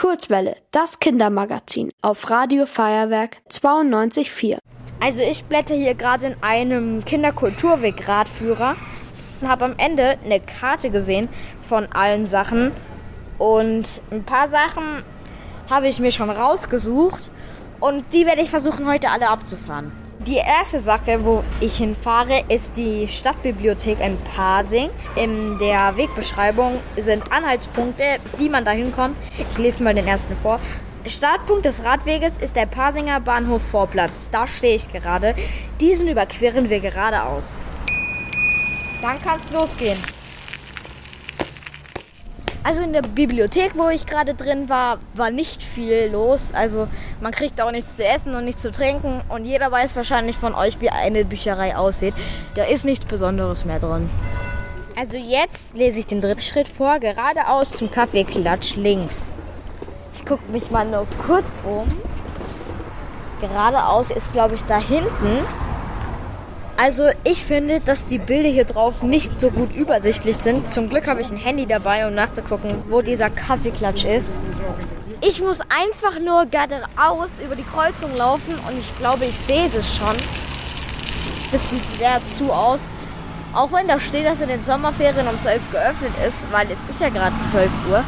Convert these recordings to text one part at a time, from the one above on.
Kurzwelle, das Kindermagazin auf Radio Feuerwerk 92.4. Also ich blätter hier gerade in einem Kinderkulturweg-Radführer und habe am Ende eine Karte gesehen von allen Sachen. Und ein paar Sachen habe ich mir schon rausgesucht und die werde ich versuchen heute alle abzufahren. Die erste Sache, wo ich hinfahre, ist die Stadtbibliothek in Pasing. In der Wegbeschreibung sind Anhaltspunkte, wie man da hinkommt. Ich lese mal den ersten vor. Startpunkt des Radweges ist der Pasinger Bahnhof Vorplatz. Da stehe ich gerade. Diesen überqueren wir geradeaus. Dann kann es losgehen. Also in der Bibliothek, wo ich gerade drin war, war nicht viel los. Also man kriegt auch nichts zu essen und nichts zu trinken. Und jeder weiß wahrscheinlich von euch, wie eine Bücherei aussieht. Da ist nichts Besonderes mehr drin. Also jetzt lese ich den dritten Schritt vor, geradeaus zum Kaffeeklatsch links. Ich gucke mich mal nur kurz um. Geradeaus ist, glaube ich, da hinten. Also ich finde, dass die Bilder hier drauf nicht so gut übersichtlich sind. Zum Glück habe ich ein Handy dabei, um nachzugucken, wo dieser Kaffeeklatsch ist. Ich muss einfach nur geradeaus über die Kreuzung laufen und ich glaube, ich sehe das schon. Das sieht sehr zu aus. Auch wenn da steht, dass in den Sommerferien um 12 geöffnet ist, weil es ist ja gerade 12 Uhr.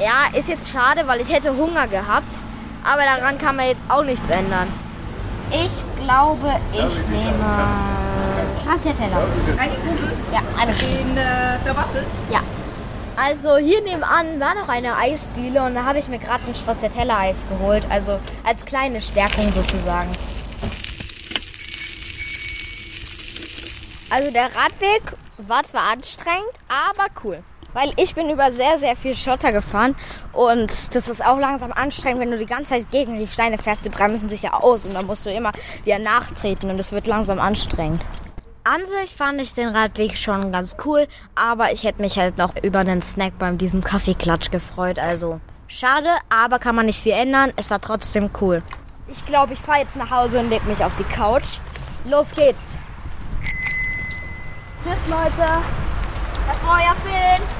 Ja, ist jetzt schade, weil ich hätte Hunger gehabt. Aber daran kann man jetzt auch nichts ändern. Ich glaube, ich nehme Stracciatella. Eine Kugel? Ja, eine In äh, der Waffel? Ja. Also hier nebenan war noch eine Eisdiele und da habe ich mir gerade ein Stracciatella-Eis geholt. Also als kleine Stärkung sozusagen. Also der Radweg war zwar anstrengend, aber cool. Weil ich bin über sehr, sehr viel Schotter gefahren und das ist auch langsam anstrengend, wenn du die ganze Zeit gegen die Steine fährst. Die bremsen sich ja aus und dann musst du immer wieder nachtreten und es wird langsam anstrengend. An sich fand ich den Radweg schon ganz cool, aber ich hätte mich halt noch über einen Snack beim diesem Kaffeeklatsch gefreut. Also schade, aber kann man nicht viel ändern. Es war trotzdem cool. Ich glaube, ich fahre jetzt nach Hause und leg mich auf die Couch. Los geht's. Tschüss, Leute. Das war euer Film.